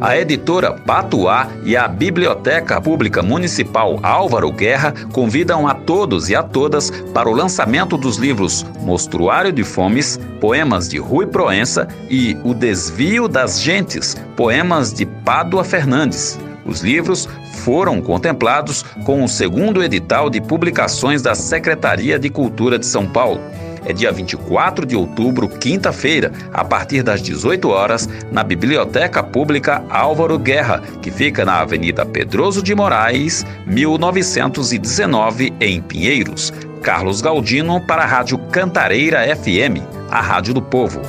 A editora Patuá e a Biblioteca Pública Municipal Álvaro Guerra convidam a todos e a todas para o lançamento dos livros Mostruário de Fomes, poemas de Rui Proença e O Desvio das Gentes, poemas de Pádua Fernandes. Os livros foram contemplados com o segundo edital de publicações da Secretaria de Cultura de São Paulo. É dia 24 de outubro, quinta-feira, a partir das 18 horas, na Biblioteca Pública Álvaro Guerra, que fica na Avenida Pedroso de Moraes, 1919, em Pinheiros. Carlos Galdino para a Rádio Cantareira FM, a Rádio do Povo.